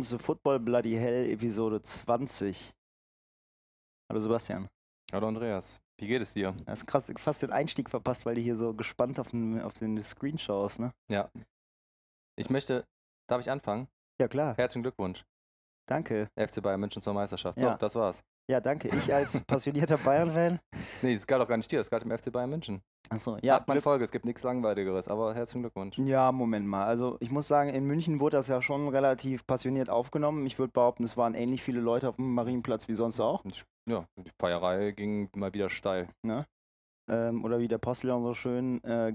willkommen zu Football Bloody Hell Episode 20. Hallo Sebastian. Hallo Andreas, wie geht es dir? Du hast krass, fast den Einstieg verpasst, weil du hier so gespannt auf den, auf den Screen schaust, ne? Ja. Ich möchte, darf ich anfangen? Ja, klar. Herzlichen Glückwunsch. Danke. FC Bayern München zur Meisterschaft. So, Ja. das war's. Ja, danke. Ich als passionierter Bayern-Fan. Nee, das galt auch gar nicht dir, das galt dem FC Bayern München. Achso, Ja. Achtmal Glück- Folge, es gibt nichts Langweiligeres, aber herzlichen Glückwunsch. Ja, Moment mal. Also ich muss sagen, in München wurde das ja schon relativ passioniert aufgenommen. Ich würde behaupten, es waren ähnlich viele Leute auf dem Marienplatz wie sonst auch. Ja, die Feierei ging mal wieder steil. Ähm, oder wie der Postillon so schön äh,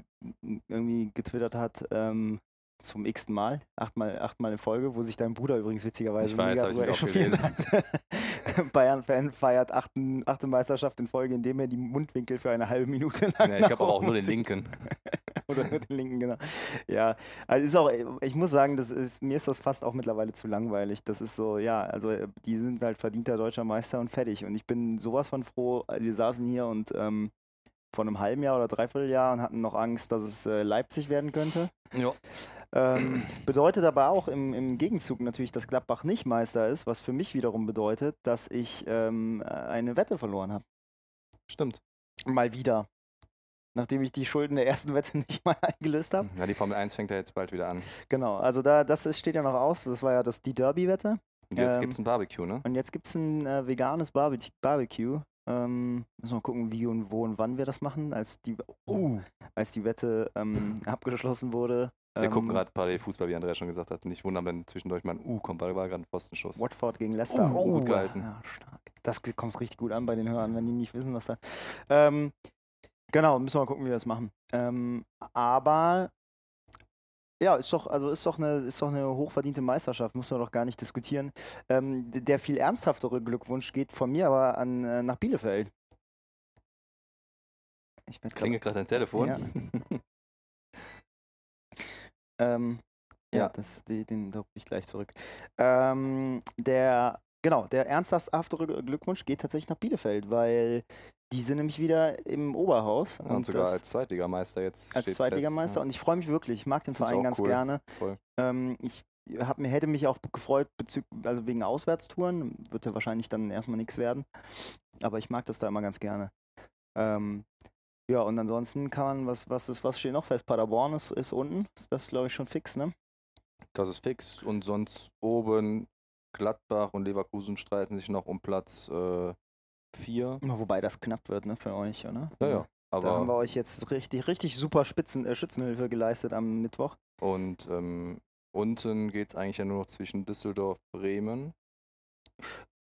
irgendwie getwittert hat, ähm, zum x-ten Mal, achtmal, achtmal in Folge, wo sich dein Bruder übrigens witzigerweise Ich weiß, mega drüber echauffiert hat. Bayern-Fan feiert achten, achte Meisterschaft in Folge, indem er die Mundwinkel für eine halbe Minute lang Ja, ich glaube aber auch nur den linken. Oder nur den linken, genau. Ja, also ist auch, ich muss sagen, das ist, mir ist das fast auch mittlerweile zu langweilig. Das ist so, ja, also äh, die sind halt verdienter deutscher Meister und fertig. Und ich bin sowas von froh, wir saßen hier und ähm, vor einem halben Jahr oder dreiviertel Jahr und hatten noch Angst, dass es äh, Leipzig werden könnte. Ja. Ähm, bedeutet aber auch im, im Gegenzug natürlich, dass Gladbach nicht Meister ist, was für mich wiederum bedeutet, dass ich ähm, eine Wette verloren habe. Stimmt. Mal wieder. Nachdem ich die Schulden der ersten Wette nicht mal eingelöst habe. Ja, die Formel 1 fängt ja jetzt bald wieder an. Genau, also da, das ist, steht ja noch aus. Das war ja das, die Derby-Wette. Und jetzt Ähm, gibt's ein Barbecue, ne? Und jetzt gibt es ein äh, veganes Barbe Barbecue. Ähm, müssen wir mal gucken, wie und wo und wann wir das machen, als die, Uh. als die Wette ähm, abgeschlossen wurde. Wir ähm, gucken gerade parallel Fußball, wie Andreas schon gesagt hat. Nicht wundern, wenn zwischendurch mal ein U kommt, weil war gerade ein Postenschuss. Watford gegen Leicester. Oh, gut gehalten. Ja, stark. Das kommt richtig gut an bei den Hörern, wenn die nicht wissen, was da. Ähm, genau, müssen wir mal gucken, wie wir das machen. Ähm, aber ja, ist doch, also ist doch eine, ist doch eine hochverdiente Meisterschaft, muss man doch gar nicht diskutieren. Ähm, der viel ernsthaftere Glückwunsch geht von mir aber an äh, nach Bielefeld. Ich Klingelt gerade dein Telefon. Ja. Ähm, ja, Ja. Das, die, den druck ich gleich zurück. Ähm, der, genau, der ernsthaftere Glückwunsch geht tatsächlich nach Bielefeld, weil die sind nämlich wieder im Oberhaus. und, sogar das, als Zweitligameister jetzt. als Zweitligameister. Fest, Und ich freue mich wirklich. Ich mag den Verein ganz cool. gerne. ja. Ähm, ich hab, mir hätte mich auch gefreut, also wegen Auswärtstouren. Wird ja wahrscheinlich dann erstmal nichts werden. Aber ich mag das da immer ganz gerne. Ähm, ja, und ansonsten kann man, was, was ist, was steht noch fest? Paderborn ist, ist unten. Das ist, glaube ich, schon fix, ne? Das ist fix. Und sonst oben Gladbach und Leverkusen streiten sich noch um Platz 4. Wobei das knapp wird, ne, für euch, oder? ja, ja. Da haben wir Aber euch jetzt richtig, richtig super Spitzen, äh, Schützenhilfe geleistet am Mittwoch. und ähm, unten geht es eigentlich ja nur noch zwischen Düsseldorf, Bremen.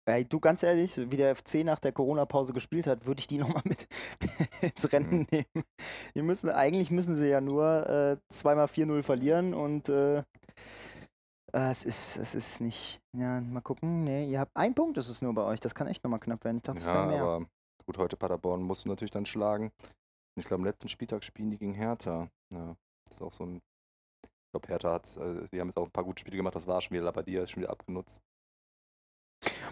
Ey, du, ganz ehrlich, wie der FC nach der Corona-Pause gespielt hat, würde ich die nochmal mit ins Rennen Mhm. nehmen. Die müssen, eigentlich müssen sie ja nur äh, zweimal 4-0 verlieren und äh, äh, es ist, es ist nicht, ja, mal gucken. Nee, ihr habt ein Punkt ist es nur bei euch. Das kann echt nochmal knapp werden. Ich dachte, es Ja, wäre mehr. aber gut, heute Paderborn musst du natürlich dann schlagen. Ich glaube, am letzten Spieltag spielen die gegen Hertha. Ja, das ist auch so ein. Ich glaube, Hertha hat, äh, die haben jetzt auch ein paar gute Spiele gemacht. Das war schon wieder Labadia, ist schon wieder abgenutzt.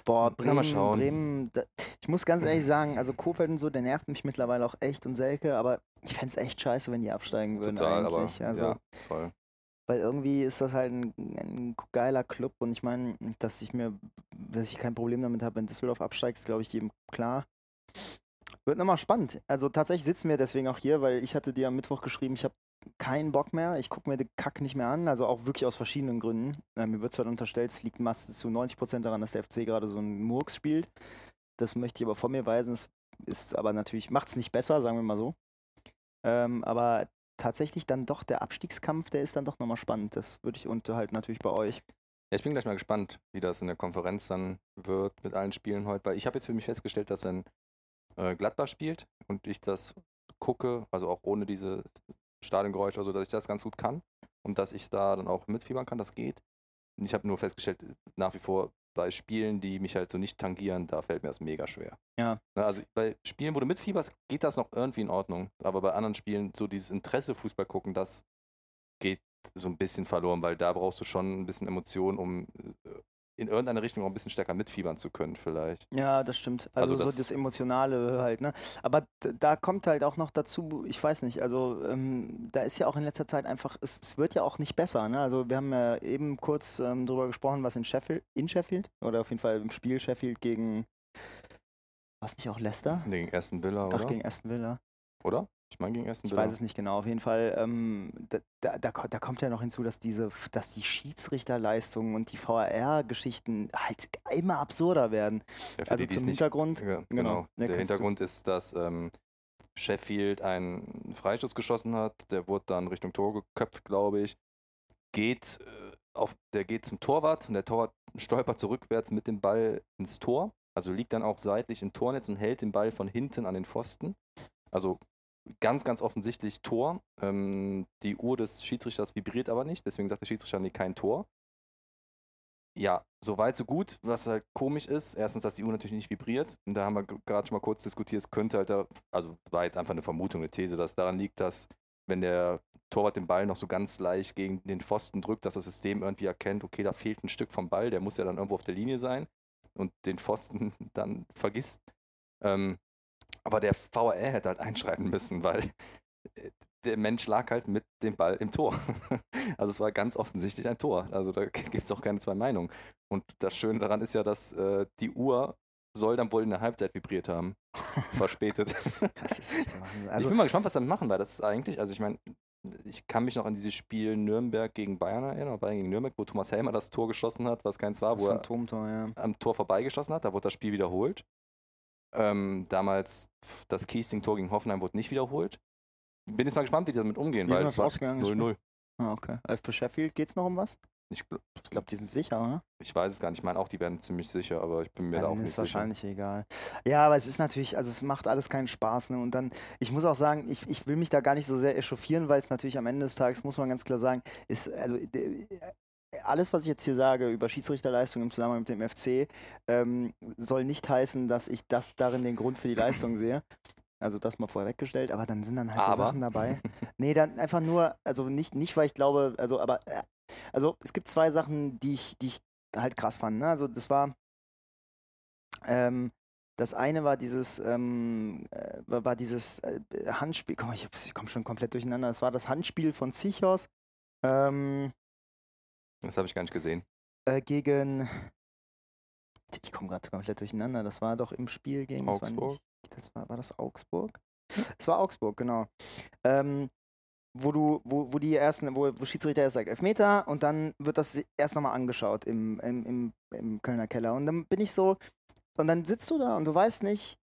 Boah, Bremen, schauen. Bremen, da, ich muss ganz ehrlich sagen, also Kofeld und so, der nervt mich mittlerweile auch echt und Selke, aber ich fände es echt scheiße, wenn die absteigen würden Total, aber eigentlich. also, ja, voll. Weil irgendwie ist das halt ein, ein geiler Club und ich meine, dass ich mir, dass ich kein Problem damit habe, wenn Düsseldorf absteigt, ist glaube ich jedem klar. Wird nochmal spannend. Also tatsächlich sitzen wir deswegen auch hier, weil ich hatte dir am Mittwoch geschrieben, ich habe keinen Bock mehr, ich gucke mir den Kack nicht mehr an, also auch wirklich aus verschiedenen Gründen. Äh, mir wird zwar unterstellt, es liegt zu 90% daran, dass der FC gerade so einen Murks spielt. Das möchte ich aber von mir weisen. Es ist aber natürlich, macht es nicht besser, sagen wir mal so. Ähm, aber tatsächlich dann doch der Abstiegskampf, der ist dann doch nochmal spannend. Das würde ich unterhalten natürlich bei euch. Ja, ich bin gleich mal gespannt, wie das in der Konferenz dann wird mit allen Spielen heute. Weil ich habe jetzt für mich festgestellt, dass wenn äh, Gladbach spielt und ich das gucke, also auch ohne diese Stadiongeräusche, also dass ich das ganz gut kann und dass ich da dann auch mitfiebern kann, das geht. Und ich habe nur festgestellt, nach wie vor bei Spielen, die mich halt so nicht tangieren, da fällt mir das mega schwer. Ja. Ne, Also bei Spielen, wo du mitfieberst, geht das noch irgendwie in Ordnung. Aber bei anderen Spielen, so dieses Interesse Fußball gucken, das geht so ein bisschen verloren, weil da brauchst du schon ein bisschen Emotion, um äh, in irgendeine Richtung auch ein bisschen stärker mitfiebern zu können, vielleicht. Ja, das stimmt. Also, Also so das- das Emotionale halt, ne? Aber da kommt halt auch noch dazu, ich weiß nicht, also ähm, da ist ja auch in letzter Zeit einfach, es, es wird ja auch nicht besser, ne? Also wir haben ja eben kurz ähm, drüber gesprochen, was in Sheffield, in Sheffield, oder auf jeden Fall im Spiel Sheffield gegen, was nicht auch Leicester? Gegen Aston Villa, oder? Ach, gegen Aston Villa. oder? Ich meine gegen Aston Ich weiß es nicht genau. Auf jeden Fall, ähm, da, da, da, ko- da kommt ja noch hinzu, dass diese, dass die Schiedsrichterleistungen und die VAR-Geschichten halt immer absurder werden. Ja, Also die, zum nicht Hintergrund. Ja, Genau. genau. Ja, Der du- Hintergrund ist, dass ähm, Sheffield einen Freistoß geschossen hat. Der wurde dann Richtung Tor geköpft, glaube ich. Geht äh, auf, der geht zum Torwart und der Torwart stolpert zurückwärts mit dem Ball ins Tor. Also liegt dann auch seitlich im Tornetz und hält den Ball von hinten an den Pfosten. Also ganz, ganz offensichtlich Tor. Ähm, die Uhr des Schiedsrichters vibriert aber nicht, deswegen sagt der Schiedsrichter, nee, kein Tor. Ja, so weit, so gut. Was halt komisch ist, erstens, dass die Uhr natürlich nicht vibriert. Und da haben wir gerade schon mal kurz diskutiert, es könnte halt da, also war jetzt einfach eine Vermutung, eine These, dass daran liegt, dass wenn der Torwart den Ball noch so ganz leicht gegen den Pfosten drückt, dass das System irgendwie erkennt, okay, da fehlt ein Stück vom Ball, der muss ja dann irgendwo auf der Linie sein und den Pfosten dann vergisst. Ähm, aber der VAR hätte halt einschreiten müssen, weil äh, der Mensch lag halt mit dem Ball im Tor. Also es war ganz offensichtlich ein Tor. Also da gibt es auch keine zwei Meinungen. Und das Schöne daran ist ja, dass äh, die Uhr soll dann wohl in der Halbzeit vibriert haben. Verspätet. Das ist echt der Wahnsinn. ich Also, bin mal gespannt, was damit machen, weil das ist eigentlich, also ich meine, ich kann mich noch an dieses Spiel Nürnberg gegen Bayern erinnern, Bayern gegen Nürnberg, wo Thomas Helmer das Tor geschossen hat, was keins war, das wo er ja. am Tor vorbeigeschossen hat. Da wurde das Spiel wiederholt. Ähm, damals das Kiesling-Tor gegen Hoffenheim wurde nicht wiederholt. Bin jetzt mal gespannt, wie die damit umgehen, Wie ist weil es war ausgegangen? 0-0. Ah, okay. Äh, für Sheffield geht es noch um was? Ich, Ich glaube, die sind sicher, oder? ich weiß es gar nicht. Ich meine auch, die werden ziemlich sicher, aber ich bin mir da auch Dann nicht ist sicher. wahrscheinlich egal. Ja, aber es ist natürlich, also es macht alles keinen Spaß. Ne? Und dann, ich muss auch sagen, ich, ich will mich da gar nicht so sehr echauffieren, weil es natürlich am Ende des Tages, muss man ganz klar sagen, ist, also äh, alles, was ich jetzt hier sage über Schiedsrichterleistung im Zusammenhang mit dem FC, ähm, soll nicht heißen, dass ich das darin den Grund für die Leistung sehe. Also das mal vorweggestellt, aber dann sind dann halt so? Sachen dabei. Nee, dann einfach nur, also nicht, nicht weil ich glaube, also, aber, äh, also es gibt zwei Sachen, die ich, die ich halt krass fand. Ne? Also das war, ähm, das eine war dieses, ähm, äh, war, dieses äh, Handspiel, komm, ich, ich komme schon komplett durcheinander. Es war das Handspiel von Zichos ähm, Das habe ich gar nicht gesehen. äh, gegen, ich komme gerade komplett durcheinander. Das war doch im Spiel gegen, das war, Augsburg? nicht, das war, war das Augsburg? Es war Augsburg, genau. Ähm, wo du, wo, wo die ersten, wo, wo Schiedsrichter erst sagt Elfmeter und dann wird das erst nochmal angeschaut im, im, im, im Kölner Keller. Und dann bin ich so, und dann sitzt du da und du weißt nicht,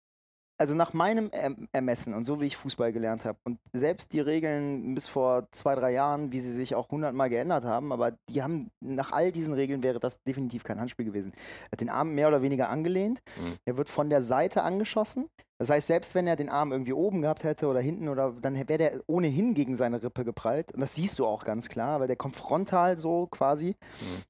also nach meinem erm Ermessen und so wie ich Fußball gelernt habe und selbst die Regeln bis vor zwei, drei Jahren, wie sie sich auch hundertmal geändert haben, aber die haben, nach all diesen Regeln wäre das definitiv kein Handspiel gewesen. Er hat den Arm mehr oder weniger angelehnt, Mhm. er wird von der Seite angeschossen. Das heißt, selbst wenn er den Arm irgendwie oben gehabt hätte oder hinten oder dann wäre der ohnehin gegen seine Rippe geprallt. Und das siehst du auch ganz klar, weil der kommt frontal so quasi. Mhm.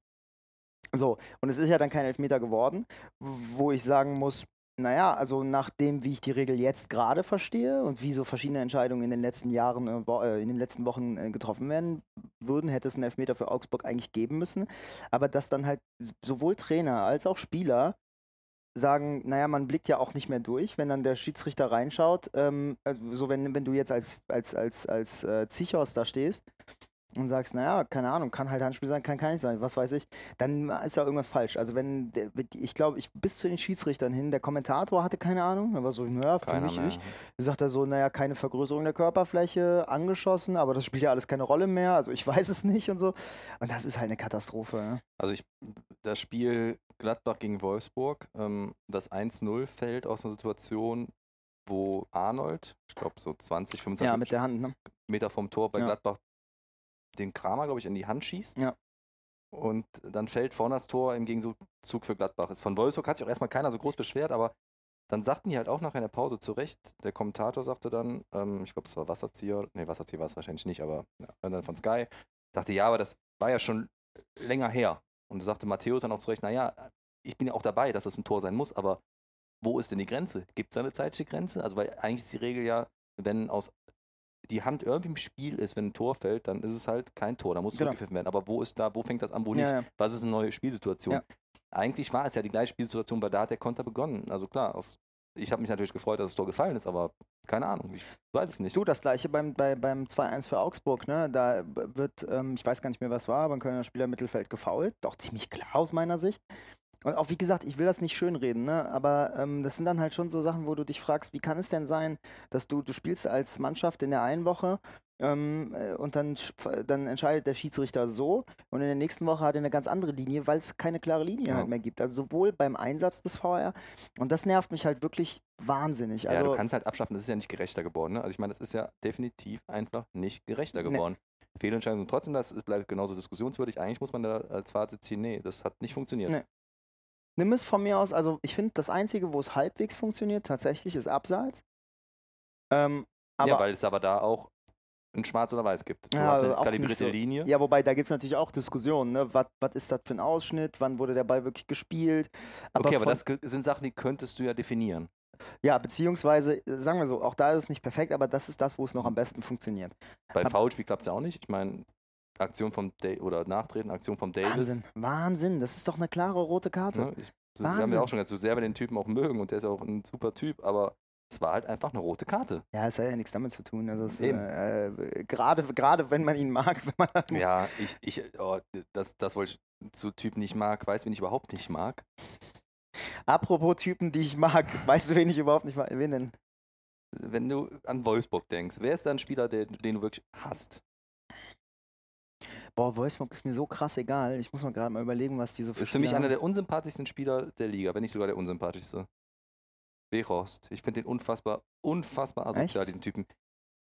So, und es ist ja dann kein Elfmeter geworden, wo ich sagen muss, naja, also nach dem, wie ich die Regel jetzt gerade verstehe und wie so verschiedene Entscheidungen in den letzten Jahren, äh, äh, in den letzten Wochen äh, getroffen werden würden, hätte es einen Elfmeter für Augsburg eigentlich geben müssen. Aber dass dann halt sowohl Trainer als auch Spieler sagen, naja, man blickt ja auch nicht mehr durch, wenn dann der Schiedsrichter reinschaut. Ähm, also so wenn, wenn du jetzt als, als, als, als äh, Zichos da stehst und sagst, naja, keine Ahnung, kann halt Handspiel sein, kann kein nicht sein, was weiß ich, dann ist ja irgendwas falsch. Also wenn, ich glaube, ich bis zu den Schiedsrichtern hin, der Kommentator hatte keine Ahnung, er war so, naja, für mich nicht. Sagt er so, naja, keine Vergrößerung der Körperfläche angeschossen, aber das spielt ja alles keine Rolle mehr, also ich weiß es nicht und so. Und das ist halt eine Katastrophe. Ja. Also ich, das Spiel Gladbach gegen Wolfsburg, ähm, das 1-0 fällt aus einer Situation, wo Arnold, ich glaube so 20, 25 Ja, mit der Hand, ne? Meter vom Tor bei Ja. Gladbach den Kramer, glaube ich, in die Hand schießt. Ja. Und dann fällt vorne das Tor im Gegenzug für Gladbach. Ist von Wolfsburg hat sich auch erstmal keiner so groß beschwert, aber dann sagten die halt auch nach einer Pause zurecht, der Kommentator sagte dann, ähm, ich glaube, das war Wasserzieher, nee, Wasserzieher war es wahrscheinlich nicht, aber ja, dann von Sky, sagte, ja, aber das war ja schon länger her. Und sagte Matthäus dann auch zurecht, naja, ich bin ja auch dabei, dass das ein Tor sein muss, aber wo ist denn die Grenze? Gibt es da eine zeitliche Grenze? Also, weil eigentlich ist die Regel ja, wenn aus die Hand irgendwie im Spiel ist, wenn ein Tor fällt, dann ist es halt kein Tor, da muss Genau. zurückgepfiffen werden. Aber wo ist da, wo fängt das an, wo nicht? Ja, ja. Was ist eine neue Spielsituation? Ja. eigentlich war es ja die gleiche Spielsituation, weil da hat der Konter begonnen. Also klar, aus, ich habe mich natürlich gefreut, dass das Tor gefallen ist, aber keine Ahnung, ich weiß es nicht. Du, das gleiche beim, bei, beim 2-1 für Augsburg, ne? Da wird, ähm, ich weiß gar nicht mehr, was war, aber ein Kölner Spieler im Mittelfeld gefault. Doch ziemlich klar aus meiner Sicht. Und auch wie gesagt, ich will das nicht schönreden, ne? aber ähm, das sind dann halt schon so Sachen, wo du dich fragst, wie kann es denn sein, dass du, du spielst als Mannschaft in der einen Woche ähm, äh, und dann, dann entscheidet der Schiedsrichter so und in der nächsten Woche hat er eine ganz andere Linie, weil es keine klare Linie Ja. halt mehr gibt. Also sowohl beim Einsatz des VR und das nervt mich halt wirklich wahnsinnig. Also, ja, du kannst halt abschaffen, das ist ja nicht gerechter geworden. Ne? Also ich meine, das ist ja definitiv einfach nicht gerechter Nee. geworden. Fehlentscheidung und trotzdem, das bleibt genauso diskussionswürdig. Eigentlich muss man da als Fazit ziehen, nee, das hat nicht funktioniert. Nee. Nimm es von mir aus, also ich finde, das Einzige, wo es halbwegs funktioniert, tatsächlich ist Abseits. Ähm, aber, ja, weil es aber da auch ein Schwarz oder Weiß gibt. Du Ja, hast eine kalibrierte so- Linie. ja, wobei da gibt es natürlich auch Diskussionen, ne? Was ist das für ein Ausschnitt? Wann wurde der Ball wirklich gespielt? okay, aber das sind Sachen, die könntest du ja definieren. Ja, beziehungsweise, äh, sagen wir so, auch da ist es nicht perfekt, aber das ist das, wo es noch am besten funktioniert. Bei Foulspiel klappt es ja auch nicht. Ich meine, Aktion vom da oder Nachtreten, Aktion vom Davis. Wahnsinn, Wahnsinn, das ist doch eine klare rote Karte. Ne? Ich, wir haben ja auch schon gesagt, so sehr wir den Typen auch mögen und der ist auch ein super Typ, aber es war halt einfach eine rote Karte. Ja, es hat ja nichts damit zu tun. Also äh, äh, gerade, gerade wenn man ihn mag, wenn man Ja, ich, ich, oh, das, das wollte ich zu Typen nicht mag, weiß, wen ich überhaupt nicht mag. Apropos Typen, die ich mag, weißt du, wen ich überhaupt nicht mag? Wen denn? Wenn du an Wolfsburg denkst, wer ist da ein Spieler, der, den du wirklich hasst? Boah, Wolfsburg ist mir so krass egal. Ich muss mal gerade mal überlegen, was die so für Ist für mich einer der unsympathischsten Spieler der Liga, wenn nicht sogar der unsympathischste. Weghorst. Ich finde den unfassbar, unfassbar asozial, Echt? diesen Typen.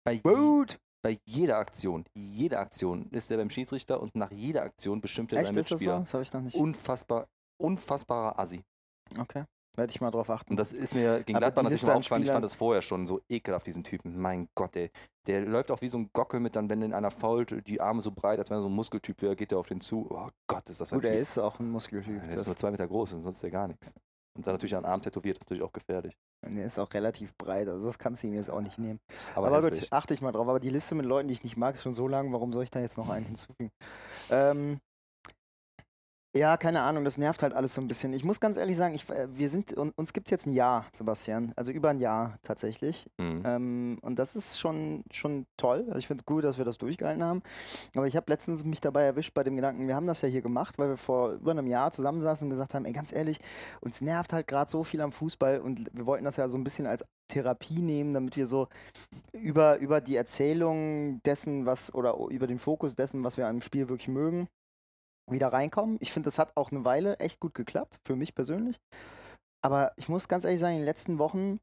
Bei, Gut. bei jeder Aktion, jede Aktion ist er beim Schiedsrichter und nach jeder Aktion bestimmt er Echt, seinen ist das so? Mitspieler. Das habe ich noch nicht. Unfassbar, unfassbarer Assi. Okay. Werde ich mal drauf achten. Und das ist mir gegen Gladbach natürlich mal aufgefallen. Ich fand das vorher schon so ekelhaft, diesen Typen. Mein Gott, ey. Der läuft auch wie so ein Gockel mit dann, wenn in einer fault, die Arme so breit, als wenn er so ein Muskeltyp wäre, geht er auf den zu. Oh Gott, ist das ein Gut, er Typ. ist auch ein Muskeltyp. Der ist nur zwei Meter groß, und sonst ist der gar nichts. Und dann natürlich an Arm tätowiert, das ist natürlich auch gefährlich. er ist auch relativ breit, also das kannst du ihm jetzt auch nicht nehmen. Aber, Aber, gut, achte ich mal drauf. Aber die Liste mit Leuten, die ich nicht mag, ist schon so lang. Warum soll ich da jetzt noch einen hinzufügen? Ähm, ja, keine Ahnung, das nervt halt alles so ein bisschen. Ich muss ganz ehrlich sagen, ich, äh, wir sind, un- uns gibt es jetzt ein Jahr, Sebastian. Also über ein Jahr tatsächlich. Mhm. Ähm, und das ist schon, schon toll. Also ich finde es gut, dass wir das durchgehalten haben. Aber ich habe letztens mich dabei erwischt bei dem Gedanken, wir haben das ja hier gemacht, weil wir vor über einem Jahr zusammensaßen und gesagt haben, ey, ganz ehrlich, uns nervt halt gerade so viel am Fußball und wir wollten das ja so ein bisschen als Therapie nehmen, damit wir so über, über die Erzählung dessen, was oder über den Fokus dessen, was wir am Spiel wirklich mögen, wieder reinkommen. Ich finde, das hat auch eine Weile echt gut geklappt, für mich persönlich. Aber ich muss ganz ehrlich sagen, in den letzten Wochen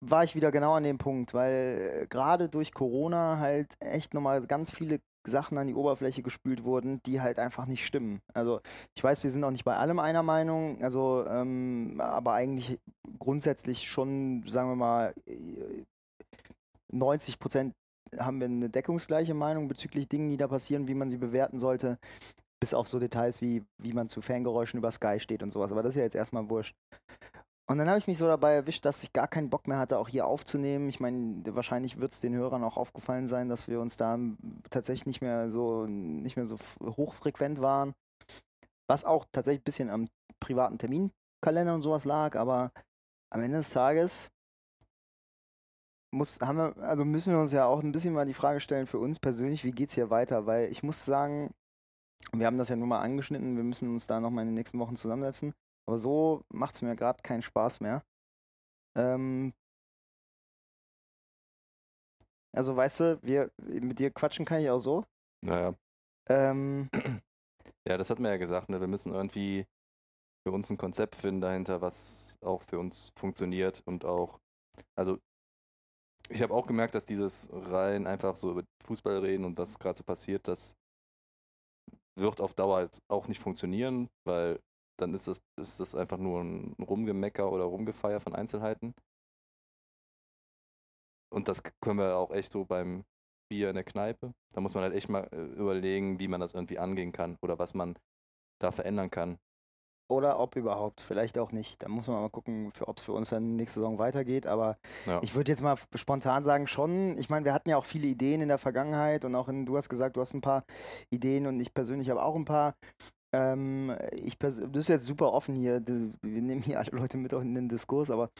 war ich wieder genau an dem Punkt, weil äh, gerade durch Corona halt echt nochmal ganz viele Sachen an die Oberfläche gespült wurden, die halt einfach nicht stimmen. Also ich weiß, wir sind auch nicht bei allem einer Meinung, also ähm, aber eigentlich grundsätzlich schon, sagen wir mal, äh, 90 Prozent haben wir eine deckungsgleiche Meinung bezüglich Dingen, die da passieren, wie man sie bewerten sollte. Bis auf so Details wie, wie man zu Fangeräuschen über Sky steht und sowas. Aber das ist ja jetzt erstmal wurscht. Und dann habe ich mich so dabei erwischt, dass ich gar keinen Bock mehr hatte, auch hier aufzunehmen. Ich meine, wahrscheinlich wird es den Hörern auch aufgefallen sein, dass wir uns da tatsächlich nicht mehr so nicht mehr so hochfrequent waren. Was auch tatsächlich ein bisschen am privaten Terminkalender und sowas lag, aber am Ende des Tages muss, haben wir, also müssen wir uns ja auch ein bisschen mal die Frage stellen für uns persönlich, wie geht's hier weiter? Weil ich muss sagen, wir haben das ja nur mal angeschnitten, wir müssen uns da nochmal in den nächsten Wochen zusammensetzen. Aber so macht es mir gerade keinen Spaß mehr. Ähm, also weißt du, wir mit dir quatschen kann ich auch so. Naja. Ähm, Ja, das hat man ja gesagt, ne? wir müssen irgendwie für uns ein Konzept finden dahinter, was auch für uns funktioniert und auch, also ich habe auch gemerkt, dass dieses rein einfach so über Fußball reden und was gerade so passiert, das wird auf Dauer halt auch nicht funktionieren, weil dann ist das, ist das einfach nur ein Rumgemecker oder Rumgefeier von Einzelheiten. Und das können wir auch echt so beim Bier in der Kneipe. Da muss man halt echt mal äh, überlegen, wie man das irgendwie angehen kann oder was man da verändern kann. Oder ob überhaupt, vielleicht auch nicht. Da muss man mal gucken, ob es für uns dann nächste Saison weitergeht. Aber Ja. ich würde jetzt mal spontan sagen, schon. Ich meine, wir hatten ja auch viele Ideen in der Vergangenheit und auch in, du hast gesagt, du hast ein paar Ideen und ich persönlich habe auch ein paar. Ähm, ich das ist jetzt super offen hier. Wir nehmen hier alle Leute mit in den Diskurs, aber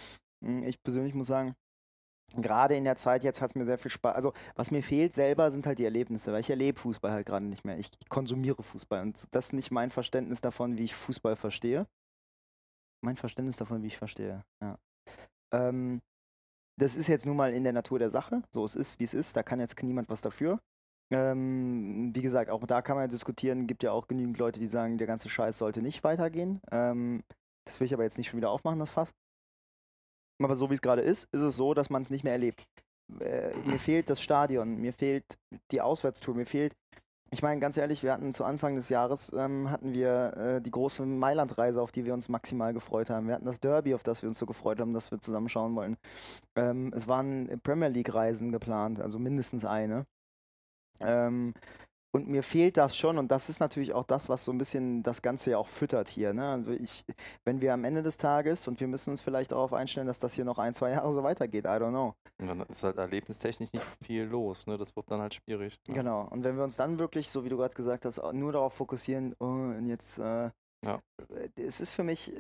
hm, ich persönlich muss sagen, gerade in der Zeit jetzt hat es mir sehr viel Spaß. Also, was mir fehlt selber, sind halt die Erlebnisse, weil ich erlebe Fußball halt gerade nicht mehr. Ich, konsumiere Fußball und das ist nicht mein Verständnis davon, wie ich Fußball verstehe. Mein Verständnis davon, wie ich verstehe, ja. Ähm, das ist jetzt nun mal in der Natur der Sache. So, es ist, wie es ist. Da kann jetzt niemand was dafür. Ähm, wie gesagt, auch da kann man diskutieren. Gibt ja auch genügend Leute, die sagen, der ganze Scheiß sollte nicht weitergehen. Ähm, das will ich aber jetzt nicht schon wieder aufmachen, das Fass. Aber so wie es gerade ist, ist es so, dass man es nicht mehr erlebt. Äh, mir fehlt das Stadion, mir fehlt die Auswärtstour, mir fehlt. Ich meine, ganz ehrlich, wir hatten zu Anfang des Jahres ähm, hatten wir äh, die große Mailand-Reise, auf die wir uns maximal gefreut haben. Wir hatten das Derby, auf das wir uns so gefreut haben, dass wir zusammenschauen wollen. Ähm, es waren Premier League-Reisen geplant, also mindestens eine. Ähm, und mir fehlt das schon und das ist natürlich auch das, was so ein bisschen das Ganze ja auch füttert hier. Ne? Also ich, wenn wir am Ende des Tages und wir müssen uns vielleicht darauf einstellen, dass das hier noch ein, zwei Jahre so weitergeht, I don't know. Und dann ist halt erlebnistechnisch nicht viel los, ne? Das wird dann halt schwierig. Ne? Genau. Und wenn wir uns dann wirklich, so wie du gerade gesagt hast, nur darauf fokussieren, oh, und jetzt äh, ja. Es ist für mich,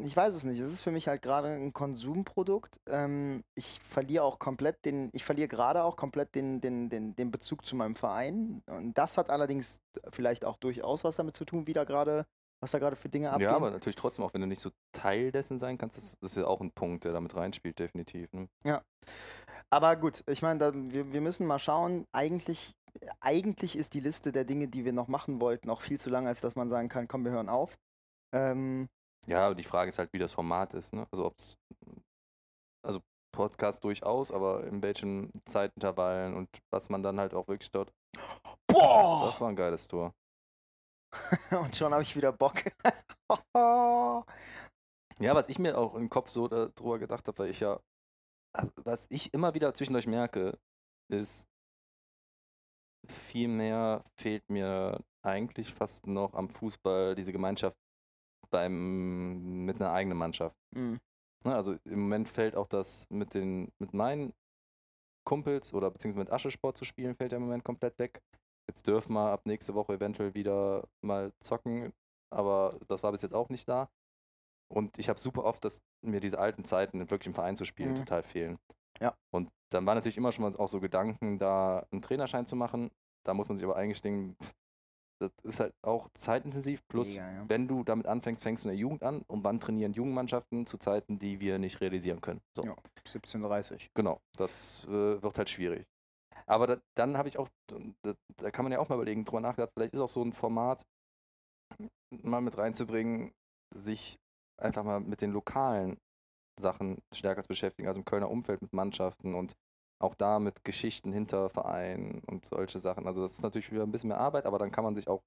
ich weiß es nicht. Es ist für mich halt gerade ein Konsumprodukt. Ähm, ich verliere auch komplett den, ich verliere gerade auch komplett den, den, den, den Bezug zu meinem Verein. Und das hat allerdings vielleicht auch durchaus was damit zu tun, wie da gerade, was da gerade für Dinge abgehen. Ja, aber natürlich trotzdem, auch wenn du nicht so Teil dessen sein kannst, das, das ist ja auch ein Punkt, der damit reinspielt, definitiv. Ne? Ja. Aber gut, ich meine, wir, wir müssen mal schauen. Eigentlich, eigentlich ist die Liste der Dinge, die wir noch machen wollten, auch viel zu lang, als dass man sagen kann, komm, wir hören auf. Ähm, ja, aber die Frage ist halt, wie das Format ist. Ne? Also ob es, also Podcast durchaus, aber in welchen Zeitintervallen und was man dann halt auch wirklich dort. Boah! Das war ein geiles Tor. und schon habe ich wieder Bock. ja, was ich mir auch im Kopf so darüber gedacht habe, weil ich ja, was ich immer wieder zwischendurch merke, ist, viel mehr fehlt mir eigentlich fast noch am Fußball diese Gemeinschaft beim, mit einer eigenen Mannschaft. Mhm. Ne, also im Moment fällt auch das mit den, mit meinen Kumpels oder beziehungsweise mit Aschesport zu spielen, fällt ja im Moment komplett weg. Jetzt dürfen wir ab nächste Woche eventuell wieder mal zocken, aber das war bis jetzt auch nicht da. Und ich habe super oft, dass mir diese alten Zeiten wirklich im Verein zu spielen mhm. total fehlen. Ja. Und dann war natürlich immer schon mal auch so Gedanken, da einen Trainerschein zu machen. Da muss man sich aber eingestehen, das ist halt auch zeitintensiv. Plus, Mega, ja. wenn du damit anfängst, fängst du in der Jugend an und wann trainieren Jugendmannschaften zu Zeiten, die wir nicht realisieren können. So. Ja, 17.30 Genau, das äh, wird halt schwierig. Aber da, dann habe ich auch, da, da, kann man ja auch mal überlegen, drüber nachgedacht, vielleicht ist auch so ein Format mal mit reinzubringen, sich einfach mal mit den lokalen Sachen stärker zu beschäftigen, also im Kölner Umfeld mit Mannschaften und auch da mit Geschichten hinter Vereinen und solche Sachen. Also das ist natürlich wieder ein bisschen mehr Arbeit, aber dann kann man sich auch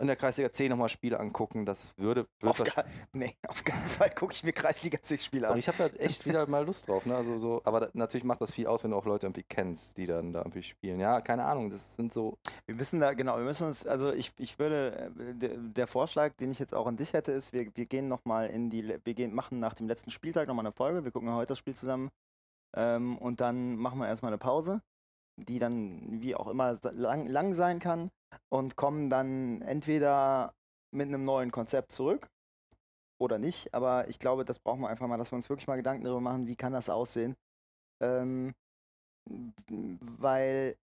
in der Kreisliga C nochmal Spiele angucken. Das würde. Auf, gar, nee, auf keinen Fall gucke ich mir Kreisliga C Spiele an. Ich habe da echt wieder mal Lust drauf. Ne? Also so, aber da, natürlich macht das viel aus, wenn du auch Leute irgendwie kennst, die dann da irgendwie spielen. Ja, keine Ahnung, das sind so. Wir müssen da, genau, wir müssen uns, also ich, ich würde, äh, der, der Vorschlag, den ich jetzt auch an dich hätte, ist, wir, wir gehen nochmal in die, wir gehen, machen nach dem letzten Spieltag nochmal eine Folge. Wir gucken heute das Spiel zusammen ähm, und dann machen wir erstmal eine Pause, die dann wie auch immer lang, lang sein kann und kommen dann entweder mit einem neuen Konzept zurück oder nicht. Aber ich glaube, das brauchen wir einfach mal, dass wir uns wirklich mal Gedanken darüber machen, wie kann das aussehen. Ähm, weil,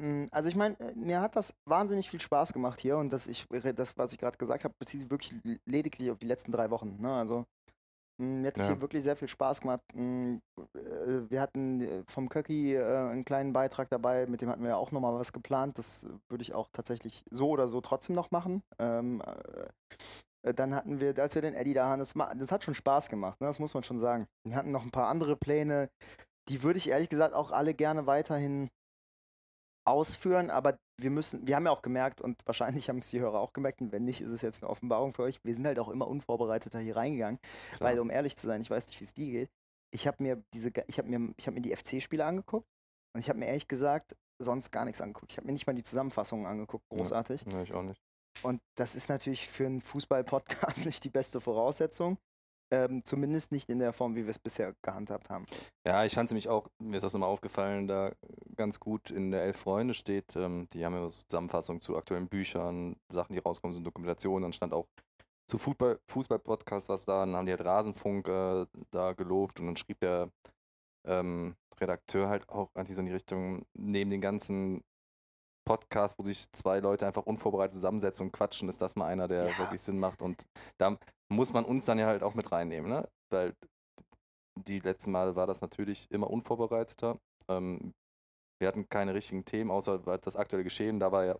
hm, also ich meine, mir hat das wahnsinnig viel Spaß gemacht hier und das, ich, das was ich gerade gesagt habe, bezieht sich wirklich lediglich auf die letzten drei Wochen. Ne? Also mir hat es ja. hier wirklich sehr viel Spaß gemacht. Hm, äh, wir hatten äh, vom Köcki äh, einen kleinen Beitrag dabei, mit dem hatten wir ja auch nochmal was geplant. Das würde ich auch tatsächlich so oder so trotzdem noch machen. Ähm, dann hatten wir, als wir den Eddie da haben, das, das hat schon Spaß gemacht, ne? das muss man schon sagen. Wir hatten noch ein paar andere Pläne, die würde ich ehrlich gesagt auch alle gerne weiterhin ausführen, aber wir müssen, wir haben ja auch gemerkt und wahrscheinlich haben es die Hörer auch gemerkt und wenn nicht, ist es jetzt eine Offenbarung für euch. Wir sind halt auch immer unvorbereiteter hier reingegangen, Klar. weil um ehrlich zu sein, ich weiß nicht, wie es dir geht. Ich habe mir diese, ich habe mir, ich habe mir die FC-Spiele angeguckt und ich habe mir ehrlich gesagt sonst gar nichts angeguckt. Ich habe mir nicht mal die Zusammenfassungen angeguckt, großartig. Ja, ich auch nicht. Und das ist natürlich für einen Fußball-Podcast nicht die beste Voraussetzung. Ähm, zumindest nicht in der Form, wie wir es bisher gehandhabt haben. Ja, ich fand es nämlich auch, mir ist das nochmal aufgefallen, da ganz gut in der Elf Freunde steht, ähm, die haben ja so Zusammenfassungen zu aktuellen Büchern, Sachen, die rauskommen, sind Dokumentationen, dann stand auch zu Fußball, Fußball-Podcast was da, dann haben die halt Rasenfunk äh, da gelobt und dann schrieb der ähm, Redakteur halt auch eigentlich so in die Richtung, neben den ganzen Podcasts, wo sich zwei Leute einfach unvorbereitet zusammensetzen und quatschen, ist das mal einer, der Ja. wirklich Sinn macht. Und da muss man uns dann ja halt auch mit reinnehmen, ne? Weil die letzten Male war das natürlich immer unvorbereiteter. Ähm, wir hatten keine richtigen Themen, außer das aktuelle Geschehen. Da war ja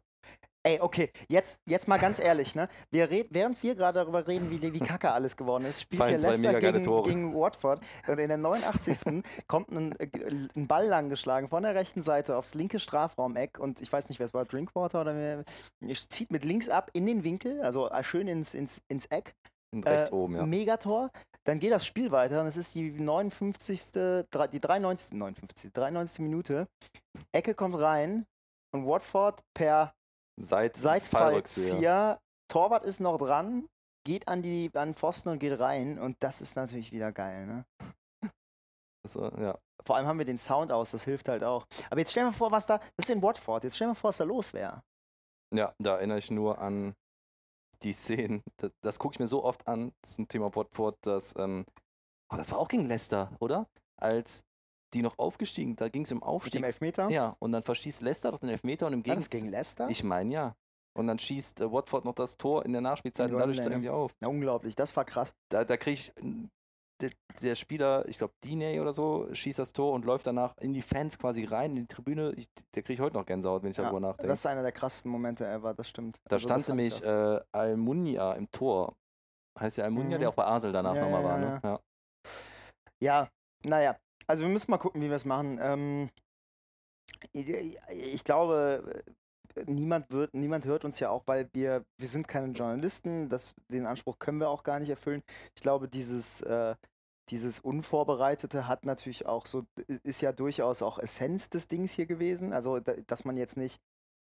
Ey, okay, jetzt, jetzt mal ganz ehrlich, ne? Wir red, während wir gerade darüber reden, wie, wie kacke alles geworden ist, spielt Fallen hier Leicester gegen, gegen Watford und in der 89. kommt ein, äh, ein Ball langgeschlagen von der rechten Seite aufs linke Strafraumeck und ich weiß nicht, wer es war, Drinkwater oder wer, zieht mit links ab in den Winkel, also äh, schön ins, ins, ins Eck. Rechts Äh, oben, ja. Megator. Dann geht das Spiel weiter und es ist die 59. drei- die 93. 59. 93. Minute. Ecke kommt rein und Watford per Seit. Seitfallzieher. Torwart ist noch dran, geht an die an Pfosten und geht rein und das ist natürlich wieder geil, ne? Also, ja. Vor allem haben wir den Sound aus, das hilft halt auch. Aber jetzt stell dir mal vor, was da, das ist in Watford, jetzt stell dir mal vor, was da los wäre. Ja, da erinnere ich nur an die Szenen. Das, das gucke ich mir so oft an zum Thema Watford, dass. Ähm, oh, das war auch gegen Leicester, oder? Als die noch aufgestiegen, da ging es um Mit dem Aufstieg. Elfmeter? Ja, und dann verschießt Leicester doch den Elfmeter und im Gegenzug. gegen Leicester? Ich meine ja. Und dann schießt äh, Watford noch das Tor in der Nachspielzeit In und dadurch Wembley, dann ne? irgendwie auf. Na, unglaublich, das war krass. Da, da kriege ich. Der, der Spieler, ich glaube, Diney oder so, schießt das Tor und läuft danach in die Fans quasi rein, in die Tribüne. Ich, der kriege ich heute noch Gänsehaut, wenn ich Ja, darüber nachdenke. Das ist einer der krassesten Momente ever, das stimmt. Da Also, stand nämlich äh, Almunia im Tor. Heißt ja Almunia, Mhm. der auch bei Arsenal danach Ja, nochmal ja, war, ja, ne? Ja. Ja, naja. Also wir müssen mal gucken, wie wir es machen. Ähm, ich, ich glaube, niemand wird, niemand hört uns ja auch, weil wir, wir sind keine Journalisten. Das, den Anspruch können wir auch gar nicht erfüllen. Ich glaube, dieses, äh, dieses Unvorbereitete hat natürlich auch so, ist ja durchaus auch Essenz des Dings hier gewesen. Also, da- dass man jetzt nicht,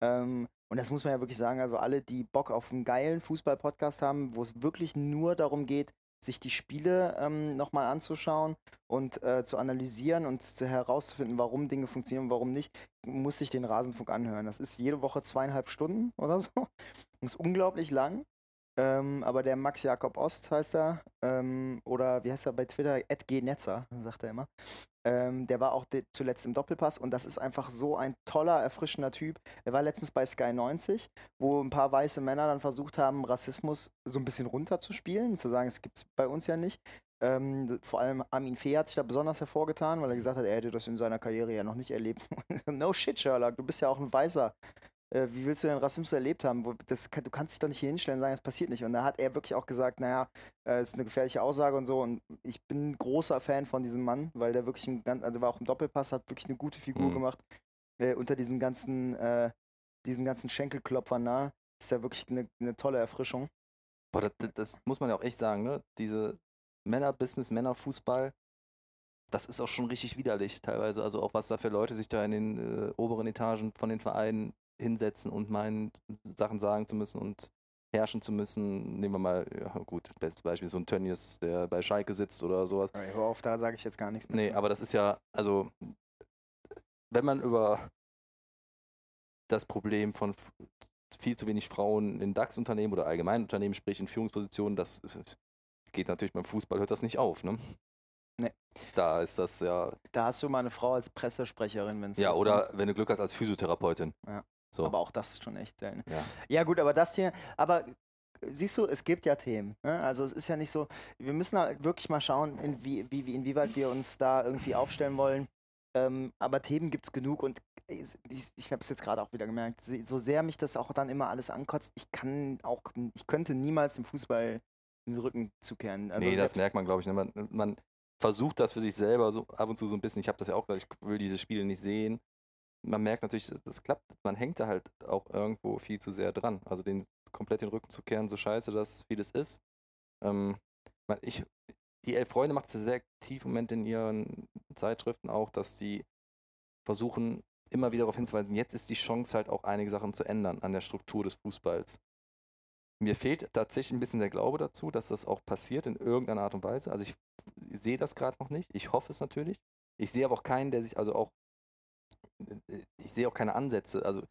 ähm, und das muss man ja wirklich sagen, also alle, die Bock auf einen geilen Fußball-Podcast haben, wo es wirklich nur darum geht, sich die Spiele ähm, nochmal anzuschauen und äh, zu analysieren und zu, herauszufinden, warum Dinge funktionieren und warum nicht, muss sich den Rasenfunk anhören. Das ist jede Woche zweieinhalb Stunden oder so. Das ist unglaublich lang. Ähm, aber der Max Jakob Ost heißt er, ähm, oder wie heißt er bei Twitter? Ed G. Netzer, sagt er immer. Ähm, der war auch zuletzt im Doppelpass und das ist einfach so ein toller, erfrischender Typ. Er war letztens bei Sky 90, wo ein paar weiße Männer dann versucht haben, Rassismus so ein bisschen runterzuspielen, zu sagen, es gibt es bei uns ja nicht. Ähm, vor allem Armin Fee hat sich da besonders hervorgetan, weil er gesagt hat, er hätte das in seiner Karriere ja noch nicht erlebt. no shit, Sherlock, du bist ja auch ein Weißer. Äh, wie willst du denn Rassismus erlebt haben? Wo, das, du kannst dich doch nicht hier hinstellen und sagen, das passiert nicht. Und da hat er wirklich auch gesagt, naja, äh, ist eine gefährliche Aussage und so. Und ich bin ein großer Fan von diesem Mann, weil der wirklich ein ganz, also war auch im Doppelpass, hat wirklich eine gute Figur Mhm. gemacht. Äh, unter diesen ganzen, äh, diesen ganzen Schenkelklopfern da. Ist ja wirklich eine, eine tolle Erfrischung. Boah, das, das- das muss man ja auch echt sagen, ne? Diese Männer-Business, Männerfußball, das ist auch schon richtig widerlich teilweise. Also auch was da für Leute sich da in den äh, oberen Etagen von den Vereinen hinsetzen und meinen, Sachen sagen zu müssen und herrschen zu müssen. Nehmen wir mal, ja gut, bestes Beispiel so ein Tönnies, der bei Schalke sitzt oder sowas. Aber hör auf, da sage ich jetzt gar nichts mehr. Nee, aber das ist ja, also, wenn man über das Problem von viel zu wenig Frauen in DAX-Unternehmen oder allgemeinen Unternehmen spricht, in Führungspositionen, das geht natürlich beim Fußball, hört das nicht auf, ne? Nee. Da ist das ja, Da hast du mal eine Frau als Pressesprecherin, wenn es ja, oder wenn du Glück hast als Physiotherapeutin. Ja. So, Aber auch das ist schon echt selten. ja. Ja, gut, aber das hier, aber siehst du, es gibt ja Themen. Ne? Also es ist ja nicht so, wir müssen da wirklich mal schauen, inwie, wie, wie, inwieweit wir uns da irgendwie aufstellen wollen. Ähm, aber Themen gibt es genug und äh, ich, ich habe es jetzt gerade auch wieder gemerkt, so sehr mich das auch dann immer alles ankotzt, ich kann auch, ich könnte niemals dem Fußball den Rücken zukehren. Also nee, das merkt man, glaube ich. Ne? Man, man versucht das für sich selber so ab und zu so ein bisschen. Ich habe das ja auch gesagt, ich will diese Spiele nicht sehen. Man merkt natürlich, das, klappt. Man hängt da halt auch irgendwo viel zu sehr dran. Also den komplett den Rücken zu kehren, so scheiße das vieles ist. Ähm, ich, die Elf Freunde macht es sehr aktiv im Moment in ihren Zeitschriften auch, dass sie versuchen, immer wieder darauf hinzuweisen, jetzt ist die Chance halt auch einige Sachen zu ändern an der Struktur des Fußballs. mir fehlt tatsächlich ein bisschen der Glaube dazu, dass das auch passiert in irgendeiner Art und Weise. Also ich sehe das gerade noch nicht. Ich hoffe es natürlich. Ich sehe aber auch keinen, der sich also auch, ich sehe auch keine Ansätze. Also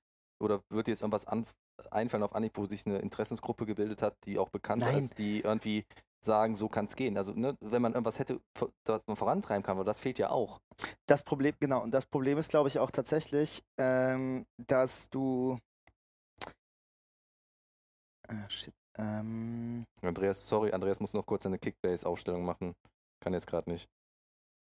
oder wird dir jetzt irgendwas an, einfallen auf Anhieb, wo sich eine Interessensgruppe gebildet hat, die auch bekannt Nein. ist, die irgendwie sagen, so kann es gehen. Also ne, wenn man irgendwas hätte, das man vorantreiben kann, aber das fehlt ja auch. Das Problem, genau, und das Problem ist, glaube ich, auch tatsächlich, ähm, dass du. Ah, shit. Ähm, Andreas, sorry, Andreas muss noch kurz seine Kickbase-Aufstellung machen. Kann jetzt gerade nicht.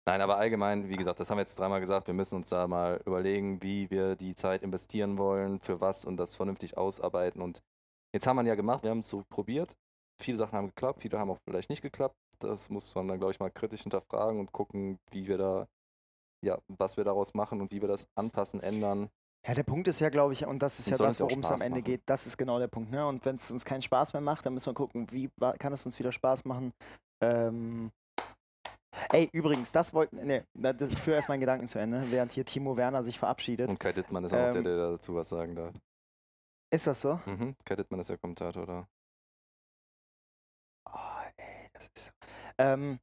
Nein, aber allgemein, wie gesagt, das haben wir jetzt dreimal gesagt, wir müssen uns da mal überlegen, wie wir die Zeit investieren wollen, für was und das vernünftig ausarbeiten. Und jetzt haben wir ja gemacht, wir haben es so probiert. Viele Sachen haben geklappt, viele haben auch vielleicht nicht geklappt. Das muss man dann, glaube ich, mal kritisch hinterfragen und gucken, wie wir da, ja, was wir daraus machen und wie wir das anpassen, ändern. ja, der Punkt ist ja, glaube ich, und das ist Und ja das, worum es am Ende machen. geht. Das ist genau der Punkt. Ne? Und wenn es uns keinen Spaß mehr macht, dann müssen wir gucken, wie kann es uns wieder Spaß machen. Ähm, ey, übrigens, das wollten. Ne, na, das- führe erst meinen Gedanken zu Ende, während hier Timo Werner sich verabschiedet. Und Kai Dittmann ist auch noch der, Ähm, der dazu was sagen darf. Ist das so? Mhm. Kai Dittmann ist der Kommentator da. Oh, ey, das ist so. Ähm,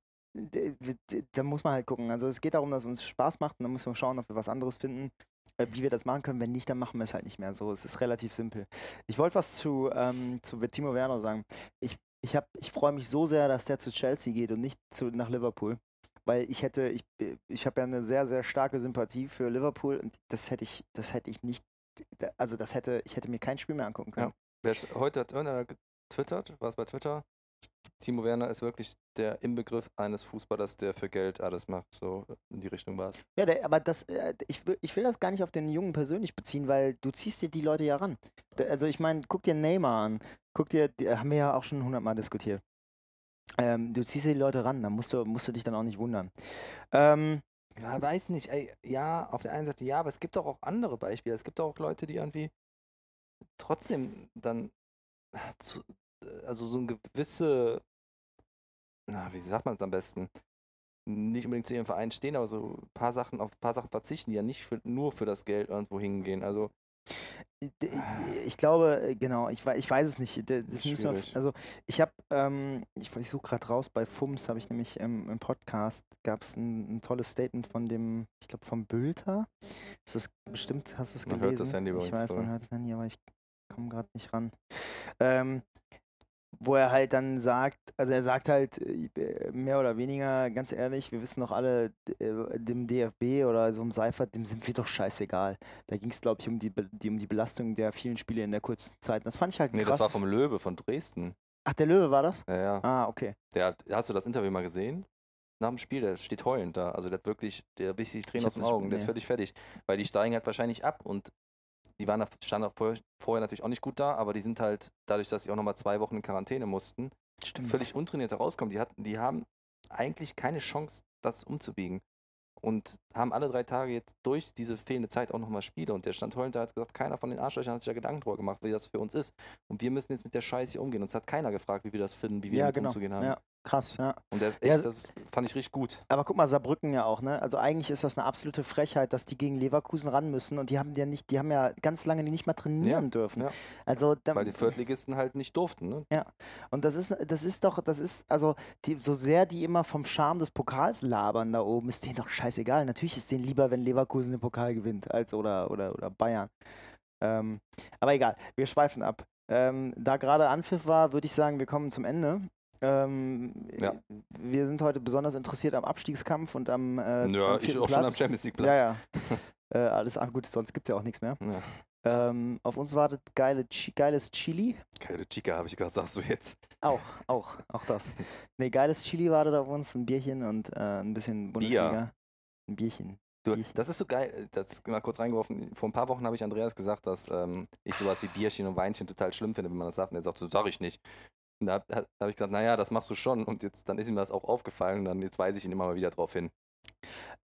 da muss man halt gucken. Also es geht darum, dass es uns Spaß macht und dann müssen wir schauen, ob wir was anderes finden, äh, wie wir das machen können. Wenn nicht, dann machen wir es halt nicht mehr. So, es ist relativ simpel. Ich wollte was zu, ähm, zu Timo Werner sagen. Ich, ich, hab- ich freue mich so sehr, dass der zu Chelsea geht und nicht zu, nach Liverpool. Weil ich hätte, ich, ich habe ja eine sehr, sehr starke Sympathie für Liverpool und das hätte ich, das hätte ich nicht, also das hätte, ich hätte mir kein Spiel mehr angucken können. Wer, sch- heute hat irgendeiner getwittert, war es bei Twitter? Timo Werner ist wirklich der Inbegriff eines Fußballers, der für Geld alles macht. So in die Richtung war es. Ja, der, aber das, äh, ich, will, ich will das gar nicht auf den Jungen persönlich beziehen, weil du ziehst dir die Leute ja ran. Also ich meine, guck dir Neymar an, guck dir, die, haben wir ja auch schon hundertmal diskutiert. Ähm, du ziehst dir die Leute ran, da musst du, musst du dich dann auch nicht wundern. Ähm, Ja, weiß nicht. Ey, ja, auf der einen Seite ja, aber es gibt doch auch andere Beispiele. Es gibt auch Leute, die irgendwie trotzdem dann zu, also so eine gewisse, na, wie sagt man es am besten? Nicht unbedingt zu ihrem Verein stehen, aber so ein paar Sachen, auf ein paar Sachen verzichten, die ja nicht für, nur für das Geld irgendwo hingehen. Also, ich glaube, äh, genau, ich, wei- ich weiß es nicht. Das Ist müssen wir, also ich habe, ähm, ich, ich suche gerade raus, bei FUMS habe ich nämlich ähm, im Podcast, gab es ein, ein tolles Statement von dem, ich glaube vom Bülter. Ist das bestimmt, hast du es Man gelesen? hört das Handy bei Ich uns weiß, man hört das Handy, aber ich komme gerade nicht ran. Ähm, wo er halt dann sagt, also er sagt halt äh, mehr oder weniger, ganz ehrlich, wir wissen doch alle, äh, dem DFB oder so einem Seifert, dem sind wir doch scheißegal. Da ging es, glaube ich, um die, die, um die Belastung der vielen Spiele in der kurzen Zeit. Das fand ich halt nee, krass. das war vom Löwe von Dresden. Ach, der Löwe war das? Ja, ja. Ah, okay. Der hat, hast du das Interview mal gesehen? Nach dem Spiel, der steht heulend da. Also der hat wirklich, der wischt sich Tränen aus den das- Augen, der ist nee. völlig fertig. Weil die steigen halt wahrscheinlich ab und die waren da, standen auch vorher, vorher natürlich auch nicht gut da, aber die sind halt, dadurch, dass sie auch nochmal zwei Wochen in Quarantäne mussten, Stimmt. völlig untrainiert da rauskommen. Die, hatten, die haben eigentlich keine Chance, das umzubiegen. Und haben alle drei Tage jetzt durch diese fehlende Zeit auch nochmal Spiele. Und der stand heulend da, hat gesagt, keiner von den Arschlöchern hat sich ja Gedanken drüber gemacht, wie das für uns ist. Und wir müssen jetzt mit der Scheiße hier umgehen. Uns hat keiner gefragt, wie wir das finden, wie wir ja, damit genau. umzugehen haben. Ja, krass, ja. Und der, echt, Ja, das fand ich richtig gut. Aber guck mal, Saarbrücken ja auch, ne? Also eigentlich ist das eine absolute Frechheit, dass die gegen Leverkusen ran müssen und die haben ja nicht, die haben ja ganz lange nicht mal trainieren dürfen. ja. Also Weil die Viertligisten halt nicht durften. Ne? und das ist, das ist doch, das ist, also die, so sehr die immer vom Charme des Pokals labern da oben, ist denen doch scheißegal. Natürlich ist denen lieber, wenn Leverkusen den Pokal gewinnt, als oder oder oder Bayern. Ähm, aber egal, wir schweifen ab. Ähm, da gerade Anpfiff war, würde ich sagen, wir kommen zum Ende. Ähm, Ja. Wir sind heute besonders interessiert am Abstiegskampf und am, äh, ja, am ich auch schon am Platz. Champions League Platz. Ja, ja. äh, alles ah, gut, sonst gibt es ja auch nichts mehr. Ja. Ähm, auf uns wartet geile geiles Chili. Geile Chica, habe ich gesagt, sagst du jetzt. Auch, auch, auch das. Nee, geiles Chili wartet auf uns, ein Bierchen und äh, ein bisschen Bundesliga. Ein Bierchen. Du, das ist so geil, das mal kurz reingeworfen. Vor ein paar Wochen habe ich Andreas gesagt, dass ähm, ich sowas wie Bierchen und Weinchen total schlimm finde, wenn man das sagt. Und er sagt, so sag ich nicht. Und da habe hab ich gesagt, naja, das machst du schon. Und jetzt dann ist ihm das auch aufgefallen und dann jetzt weise ich ihn immer mal wieder drauf hin.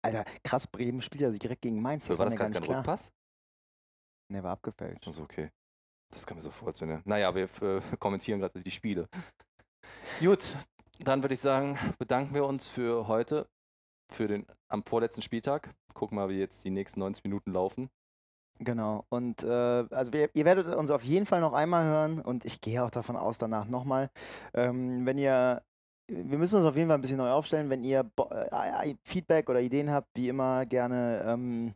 Alter, krass, Bremen spielt ja direkt gegen Mainz. Das war war das gerade kein klar. Rückpass? Nee, war abgefälscht. Also okay. Das kam mir so vor, als wenn er. Naja, wir äh, kommentieren gerade die Spiele. Gut, dann würde ich sagen, bedanken wir uns für heute, für den am vorletzten Spieltag. Gucken mal, wie jetzt die nächsten 90 Minuten laufen. Genau. Und äh, also wir, ihr werdet uns auf jeden Fall noch einmal hören und ich gehe auch davon aus, danach nochmal. Ähm, wenn ihr, wir müssen uns auf jeden Fall ein bisschen neu aufstellen. Wenn ihr Bo äh, Feedback oder Ideen habt, wie immer gerne ähm,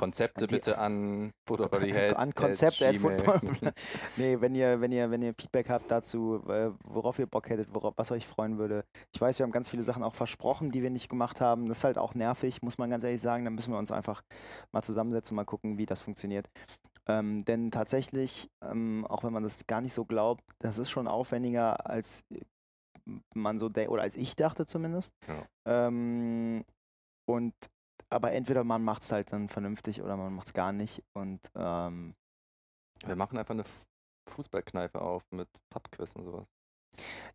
Konzepte Die- bitte an Football an Konzept at Football. nee, wenn ihr, wenn ihr, wenn ihr Feedback habt dazu, äh, worauf ihr Bock hättet, worauf, was euch freuen würde. Ich weiß, wir haben ganz viele Sachen auch versprochen, die wir nicht gemacht haben. Das ist halt auch nervig, muss man ganz ehrlich sagen. Da müssen wir uns einfach mal zusammensetzen, mal gucken, wie das funktioniert. Ähm, denn tatsächlich, ähm, auch wenn man das gar nicht so glaubt, das ist schon aufwendiger, als man so oder als ich dachte zumindest. Ja. Ähm, und aber entweder man macht es halt dann vernünftig oder man macht es gar nicht. Und ähm, Wir machen einfach eine Fußballkneipe auf mit Pubquiz und sowas.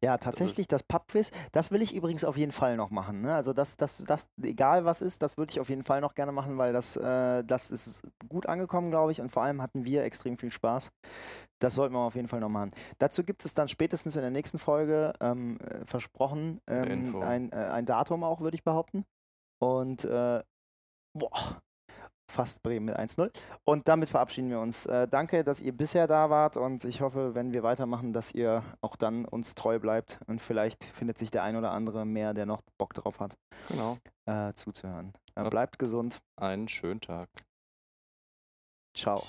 ja, tatsächlich das Pubquiz, das will ich übrigens auf jeden Fall noch machen. Ne? Also das, das, das, egal was ist, das würde ich auf jeden Fall noch gerne machen, weil das, äh, das ist gut angekommen, glaube ich. Und vor allem hatten wir extrem viel Spaß. Das sollten wir auf jeden Fall noch machen. Dazu gibt es dann spätestens in der nächsten Folge ähm, äh, versprochen ähm, ein, äh, ein Datum auch, würde ich behaupten. Und äh, boah, fast Bremen mit 1-0. Und damit verabschieden wir uns. Äh, danke, dass ihr bisher da wart und ich hoffe, wenn wir weitermachen, dass ihr auch dann uns treu bleibt und vielleicht findet sich der ein oder andere mehr, der noch Bock drauf hat, Genau. äh, zuzuhören. Äh, bleibt gesund. Einen schönen Tag. Ciao.